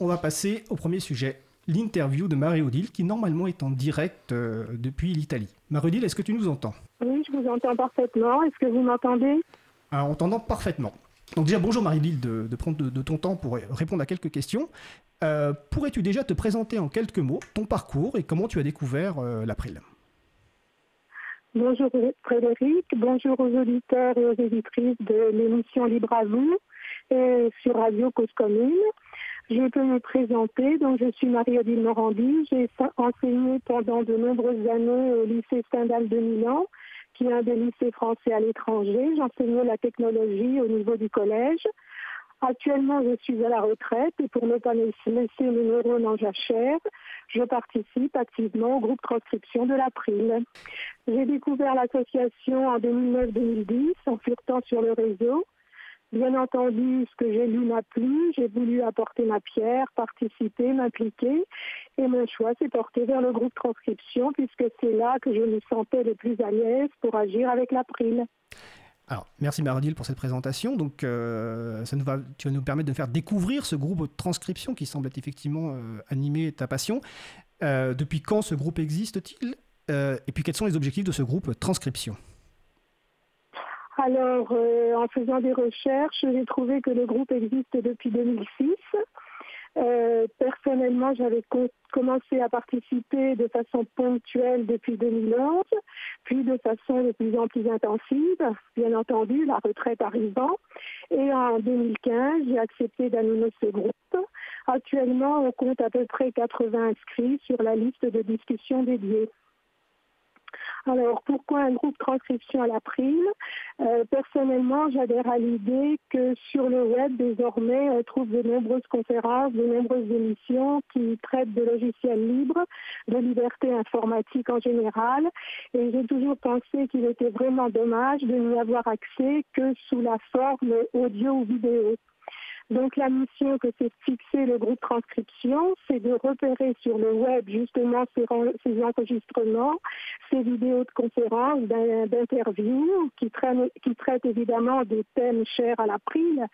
On va passer au premier sujet, l'interview de Marie-Odile, qui normalement est en direct euh, depuis l'Italie. Marie-Odile, est-ce que tu nous entends? Oui, je vous entends parfaitement. Est-ce que vous m'entendez? Alors, on t'entend parfaitement. Donc déjà, bonjour Marie-Odile, de, prendre de, ton temps pour répondre à quelques questions. Euh, pourrais-tu déjà te présenter en quelques mots ton parcours et comment tu as découvert euh, l'April? Bonjour Frédéric, bonjour aux auditeurs et aux éditrices de l'émission Libre à vous et sur Radio Cause Commune. Je peux me présenter. Donc, je suis Marie-Odile Morandi. J'ai enseigné pendant de nombreuses années au lycée Stendhal de Milan, qui est un des lycées français à l'étranger. J'enseignais la technologie au niveau du collège. Actuellement, je suis à la retraite et pour ne pas laisser mes neurones en jachère, je participe activement au groupe transcription de l'April. J'ai découvert l'association en 2009-2010 en flirtant sur le réseau. Bien entendu, ce que j'ai lu m'a plu, j'ai voulu apporter ma pierre, participer, m'impliquer, et mon choix s'est porté vers le groupe transcription, puisque c'est là que je me sentais le plus à l'aise pour agir avec l'April. Alors, merci Maradil pour cette présentation. Donc, euh, ça nous va, tu vas nous permettre de faire découvrir ce groupe de transcription qui semble être effectivement euh, animer ta passion. Euh, depuis quand ce groupe existe-t-il? Et puis, quels sont les objectifs de ce groupe transcription? Alors, euh, en faisant des recherches, j'ai trouvé que le groupe existe depuis 2006. Euh, personnellement, j'avais commencé à participer de façon ponctuelle depuis 2011, puis de façon de plus en plus intensive, bien entendu, la retraite arrivant. Et en 2015, j'ai accepté d'animer ce groupe. Actuellement, on compte à peu près 80 inscrits sur la liste de discussion dédiée. Alors, pourquoi un groupe transcription à la prime euh, Personnellement, j'adhère à l'idée que sur le web, désormais, on trouve de nombreuses conférences, de nombreuses émissions qui traitent de logiciels libres, de liberté informatique en général. Et j'ai toujours pensé qu'il était vraiment dommage de n'y avoir accès que sous la forme audio ou vidéo. Donc la mission que s'est fixée le groupe transcription, c'est de repérer sur le web justement ces, enregistrements, ces vidéos de conférences, d'interviews qui, traitent évidemment des thèmes chers à la l'April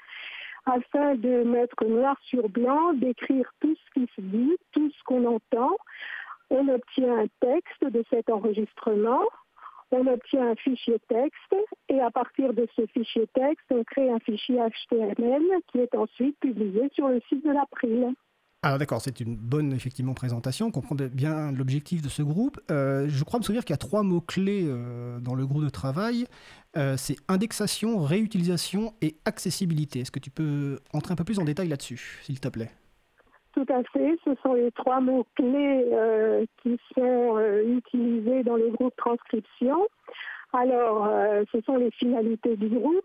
afin de mettre noir sur blanc, d'écrire tout ce qui se dit, tout ce qu'on entend. On obtient un texte de cet enregistrement on obtient un fichier texte et à partir de ce fichier texte, on crée un fichier HTML qui est ensuite publié sur le site de l'April. Alors d'accord, c'est une bonne effectivement présentation, on comprend bien l'objectif de ce groupe. Euh, je crois me souvenir qu'il y a trois mots-clés euh, dans le groupe de travail. Euh, c'est indexation, réutilisation et accessibilité. Est-ce que tu peux entrer un peu plus en détail là-dessus, s'il te plaît? Tout à fait. Ce sont les trois mots-clés euh, qui sont euh, utilisés dans le groupe transcription. Alors, euh, ce sont les finalités du groupe.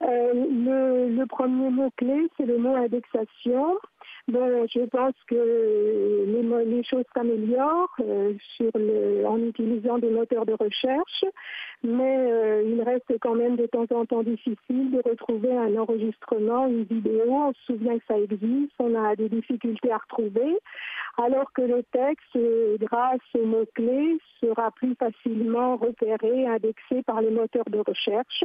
le, premier mot-clé, c'est le mot indexation. Je pense que les, choses s'améliorent en utilisant des moteurs de recherche mais euh, il reste quand même de temps en temps difficile de retrouver un enregistrement, une vidéo. On se souvient que ça existe, on a des difficultés à retrouver, alors que le texte, euh, grâce aux mots-clés, sera plus facilement repéré, indexé par les moteurs de recherche.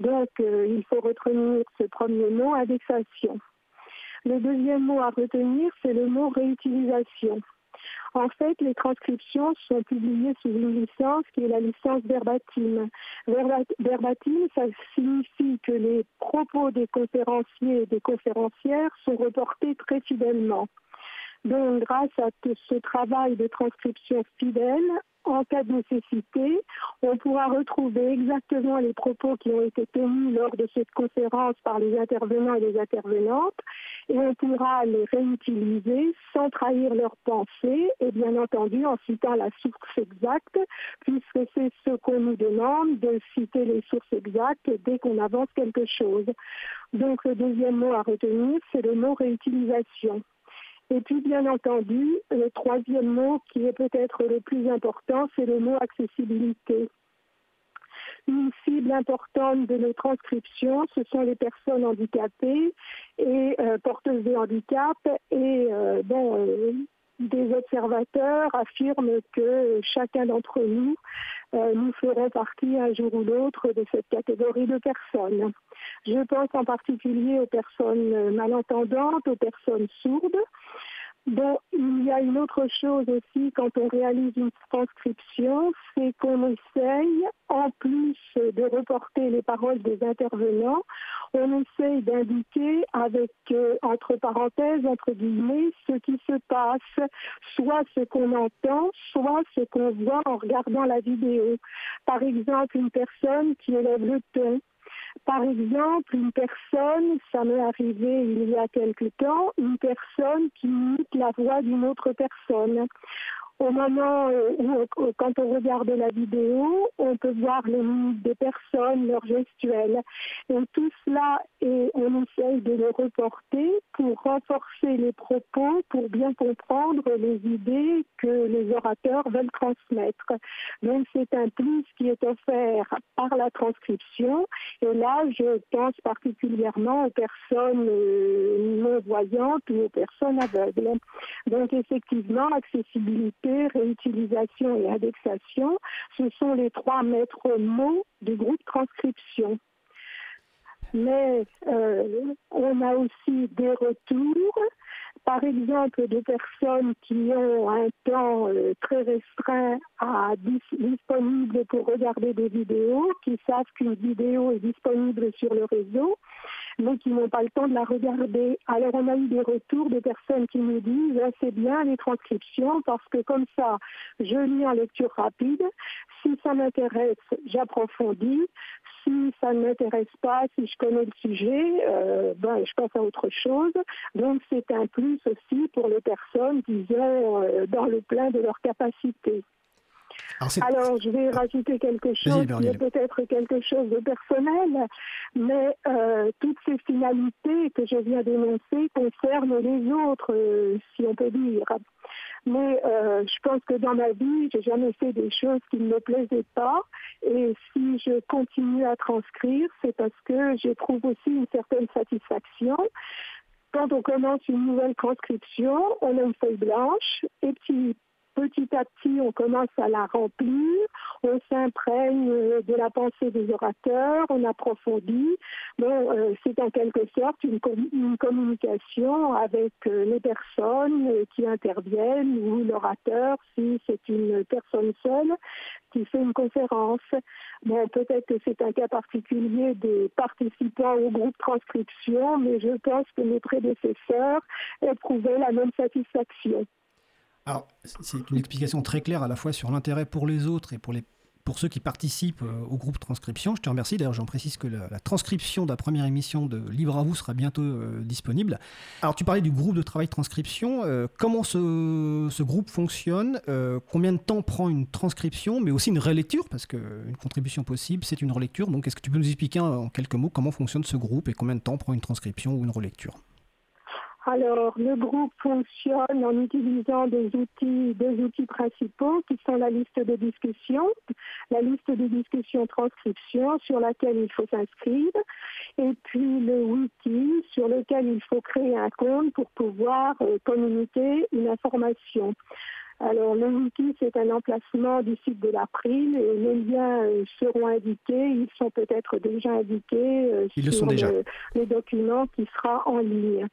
Donc, euh, il faut retenir ce premier mot, indexation. Le deuxième mot à retenir, c'est le mot réutilisation. En fait, les transcriptions sont publiées sous une licence qui est la licence verbatim. Verbatim, ça signifie que les propos des conférenciers et des conférencières sont reportés très fidèlement. Donc, grâce à ce travail de transcription fidèle, en cas de nécessité, on pourra retrouver exactement les propos qui ont été tenus lors de cette conférence par les intervenants et les intervenantes et on pourra les réutiliser sans trahir leurs pensées et bien entendu en citant la source exacte puisque c'est ce qu'on nous demande de citer les sources exactes dès qu'on avance quelque chose. Donc le deuxième mot à retenir, c'est le mot réutilisation. Et puis, bien entendu, le troisième mot qui est peut-être le plus important, c'est le mot accessibilité. Une cible importante de nos transcriptions, ce sont les personnes handicapées et euh, porteuses de handicap. Et euh, euh, des observateurs affirment que chacun d'entre nous, nous ferons partie un jour ou l'autre de cette catégorie de personnes. Je pense en particulier aux personnes malentendantes, aux personnes sourdes. Bon, il y a une autre chose aussi quand on réalise une transcription, c'est qu'on essaye, en plus de reporter les paroles des intervenants, on essaye d'indiquer avec, euh, entre parenthèses, entre guillemets, ce qui se passe, soit ce qu'on entend, soit ce qu'on voit en regardant la vidéo. Par exemple, une personne qui élève le ton par exemple, une personne, ça m'est arrivé il y a quelque temps, une personne qui imite la voix d'une autre personne. Au moment où, quand on regarde la vidéo, on peut voir les des personnes, leurs gestuels. Et tout cela, et on essaye de le reporter pour renforcer les propos, pour bien comprendre les idées que les orateurs veulent transmettre. Donc c'est un plus qui est offert par la transcription. Et là, je pense particulièrement aux personnes euh, non-voyantes ou aux personnes aveugles. Donc effectivement, accessibilité réutilisation et indexation, ce sont les trois maîtres mots du groupe transcription. Mais euh, on a aussi des retours par exemple des personnes qui ont un temps euh, très restreint à disponible pour regarder des vidéos, qui savent qu'une vidéo est disponible sur le réseau, mais qui n'ont pas le temps de la regarder. Alors on a eu des retours de personnes qui nous disent ah, c'est bien les transcriptions parce que comme ça, je lis en lecture rapide. Si ça m'intéresse, j'approfondis. Si ça ne m'intéresse pas, si je connais le sujet, euh, ben, je passe à autre chose. Donc c'est un plus aussi pour les personnes qui sont euh, dans le plein de leurs capacités. Alors, je vais rajouter quelque chose peut-être quelque chose de personnel, mais euh, toutes ces finalités que je viens d'énoncer concernent les autres, euh, si on peut dire. Mais euh, je pense que dans ma vie, j'ai jamais fait des choses qui ne me plaisaient pas. Et si je continue à transcrire, c'est parce que j'éprouve aussi une certaine satisfaction quand on commence une nouvelle transcription, on a une feuille blanche et puis petit à petit, on commence à la remplir, on s'imprègne de la pensée des orateurs, on approfondit. Euh, c'est en quelque sorte une, communication avec euh, les personnes qui interviennent ou l'orateur, si c'est une personne seule qui fait une conférence. Bon, peut-être que c'est un cas particulier des participants au groupe transcription, mais je pense que mes prédécesseurs éprouvaient la même satisfaction. Alors, c'est une explication très claire à la fois sur l'intérêt pour les autres et pour, les, pour ceux qui participent euh, au groupe transcription. Je te remercie. D'ailleurs, j'en précise que la, transcription de la première émission de Libre à vous sera bientôt euh, disponible. Alors, tu parlais du groupe de travail transcription. Euh, comment ce, ce, groupe fonctionne? Combien de temps prend une transcription, mais aussi une relecture? Parce qu'une contribution possible, c'est une relecture. Donc, est-ce que tu peux nous expliquer en quelques mots comment fonctionne ce groupe et combien de temps prend une transcription ou une relecture? Alors, le groupe fonctionne en utilisant des outils, deux outils principaux qui sont la liste de discussion, la liste de discussion transcription sur laquelle il faut s'inscrire, et puis le wiki sur lequel il faut créer un compte pour pouvoir euh, communiquer une information. Alors, le wiki, c'est un emplacement du site de l'April et les liens euh, seront indiqués. Ils sont peut-être déjà indiqués euh, sur le, le, document qui sera en ligne.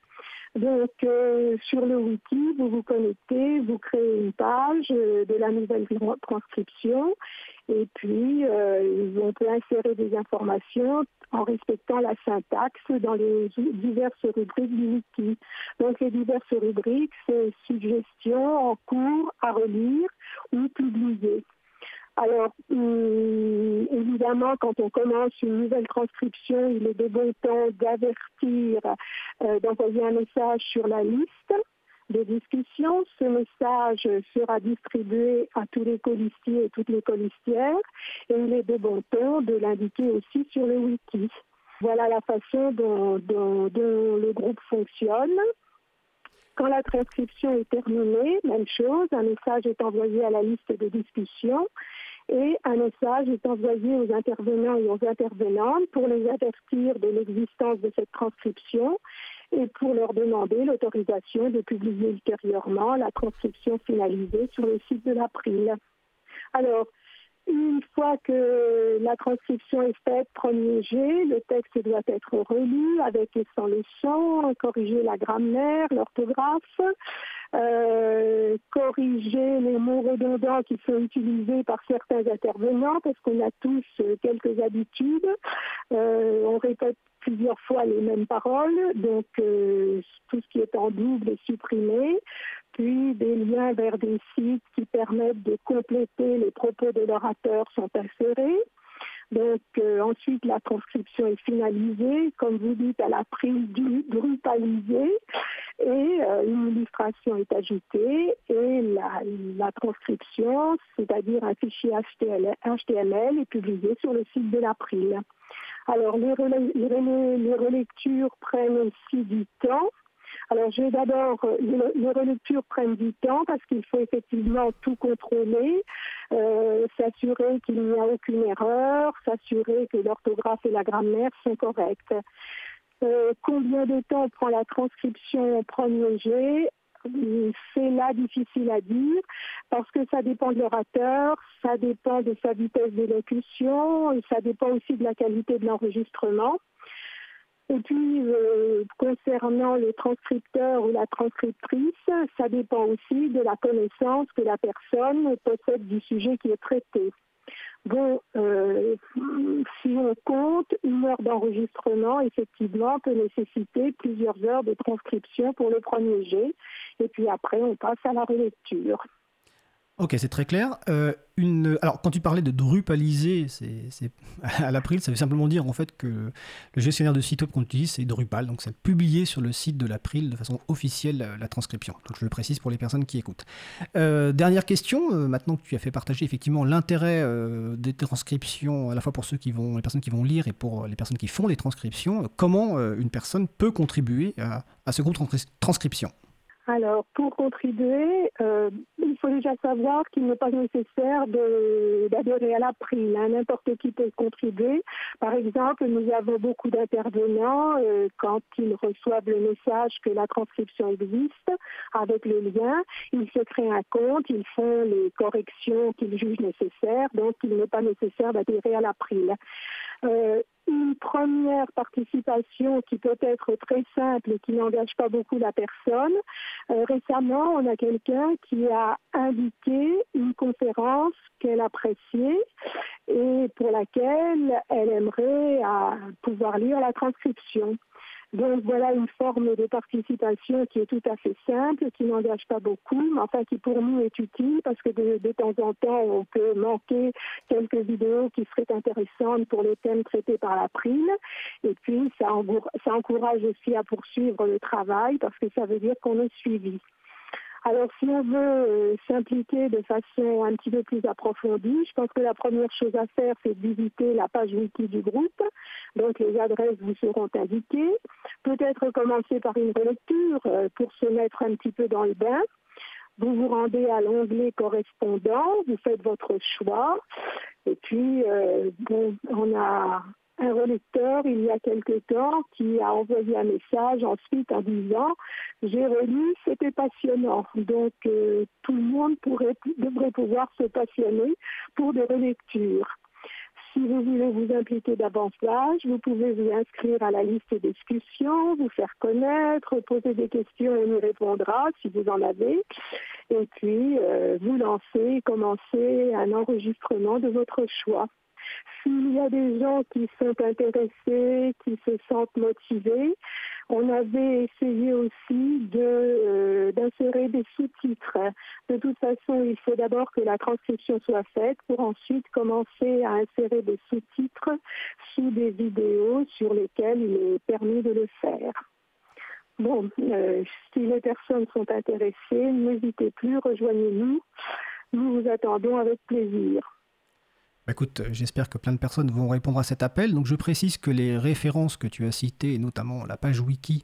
Donc, euh, sur le wiki, vous vous connectez, vous créez une page euh, de la nouvelle transcription et puis euh, on peut insérer des informations en respectant la syntaxe dans les diverses rubriques du wiki. Donc, les diverses rubriques, c'est suggestions en cours à relire ou publier. Alors, hum, évidemment, quand on commence une nouvelle transcription, il est de bon temps d'avertir, euh, d'envoyer un message sur la liste de discussion. Ce message sera distribué à tous les colistiers et toutes les colistières et il est de bon ton de l'indiquer aussi sur le wiki. Voilà la façon dont le groupe fonctionne. Quand la transcription est terminée, même chose, un message est envoyé à la liste de discussion et un message est envoyé aux intervenants et aux intervenantes pour les avertir de l'existence de cette transcription et pour leur demander l'autorisation de publier ultérieurement la transcription finalisée sur le site de l'April. Alors, une fois que la transcription est faite, premier G, le texte doit être relu avec et sans le son, corriger la grammaire, l'orthographe, euh, corriger les mots redondants qui sont utilisés par certains intervenants, parce qu'on a tous euh, quelques habitudes. Euh, on répète plusieurs fois les mêmes paroles, donc tout ce qui est en double est supprimé puis des liens vers des sites qui permettent de compléter les propos de l'orateur sont insérés. Donc ensuite la transcription est finalisée, comme vous dites, à la prise du drupalisé et euh, une illustration est ajoutée et la, transcription, c'est-à-dire un fichier HTML, est publié sur le site de l'April. Alors les, les, relectures prennent aussi du temps. Alors, je vais d'abord, euh, les, relectures prennent du temps parce qu'il faut effectivement tout contrôler, euh, s'assurer qu'il n'y a aucune erreur, s'assurer que l'orthographe et la grammaire sont correctes. Euh, combien de temps prend la transcription en premier jet? C'est là difficile à dire parce que ça dépend de l'orateur, ça dépend de sa vitesse d'élocution et ça dépend aussi de la qualité de l'enregistrement. Et puis, euh, concernant le transcripteur ou la transcriptrice, ça dépend aussi de la connaissance que la personne possède du sujet qui est traité. Bon, euh, si on compte, une heure d'enregistrement, effectivement, peut nécessiter plusieurs heures de transcription pour le premier jet. Et puis après, on passe à la relecture. Ok, c'est très clair. Euh, une... Alors, quand tu parlais de drupaliser, c'est à l'April, ça veut simplement dire en fait que le gestionnaire de site web qu'on utilise, c'est Drupal, donc c'est publier sur le site de l'April de façon officielle la transcription. Donc, je le précise pour les personnes qui écoutent. Euh, dernière question, euh, maintenant que tu as fait partager effectivement l'intérêt des transcriptions, à la fois pour ceux qui vont, les personnes qui vont lire et pour les personnes qui font les transcriptions, comment une personne peut contribuer à, à ce groupe de transcription? Alors, pour contribuer, euh, il faut déjà savoir qu'il n'est pas nécessaire d'adhérer à l'April. Hein. N'importe qui peut contribuer. Par exemple, nous avons beaucoup d'intervenants euh, quand ils reçoivent le message que la transcription existe avec le lien. Ils se créent un compte, ils font les corrections qu'ils jugent nécessaires. Donc, il n'est pas nécessaire d'adhérer à l'April. Euh, une première participation qui peut être très simple et qui n'engage pas beaucoup la personne. Euh, récemment, on a quelqu'un qui a indiqué une conférence qu'elle appréciait et pour laquelle elle aimerait euh, pouvoir lire la transcription. Donc voilà une forme de participation qui est tout à fait simple, qui n'engage pas beaucoup, mais enfin qui pour nous est utile parce que de, temps en temps on peut manquer quelques vidéos qui seraient intéressantes pour les thèmes traités par la prime. Et puis ça, ça encourage aussi à poursuivre le travail parce que ça veut dire qu'on est suivi. Alors, si on veut euh, s'impliquer de façon un petit peu plus approfondie, je pense que la première chose à faire, c'est de visiter la page wiki du groupe. Donc, les adresses vous seront indiquées. Peut-être commencer par une relecture euh, pour se mettre un petit peu dans le bain. Vous vous rendez à l'onglet correspondant, vous faites votre choix. Et puis, euh, bon, on a un relecteur il y a quelque temps qui a envoyé un message ensuite en disant j'ai relu, c'était passionnant. Donc euh, tout le monde pourrait, devrait pouvoir se passionner pour des relectures. Si vous voulez vous impliquer davantage, vous pouvez vous inscrire à la liste de discussion, vous faire connaître, poser des questions et y répondra si vous en avez. Et puis, euh, vous lancer, commencer un enregistrement de votre choix. S'il y a des gens qui sont intéressés, qui se sentent motivés, on avait essayé aussi euh, d'insérer des sous-titres. De toute façon, il faut d'abord que la transcription soit faite pour ensuite commencer à insérer des sous-titres sous des vidéos sur lesquelles il est permis de le faire. Bon, euh, si les personnes sont intéressées, n'hésitez plus, rejoignez-nous. Nous vous attendons avec plaisir. Bah, écoute, j'espère que plein de personnes vont répondre à cet appel. Donc je précise que les références que tu as citées, notamment la page wiki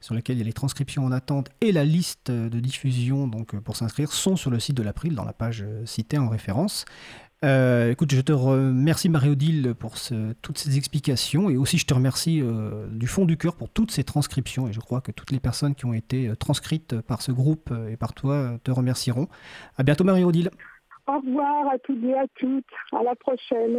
sur laquelle il y a les transcriptions en attente et la liste de diffusion donc pour s'inscrire, sont sur le site de l'April dans la page citée en référence. Euh, écoute, je te remercie Marie-Odile pour toutes ces explications et aussi je te remercie euh, du fond du cœur pour toutes ces transcriptions et je crois que toutes les personnes qui ont été transcrites par ce groupe et par toi te remercieront. À bientôt Marie-Odile. Au revoir à toutes et à toutes. À la prochaine.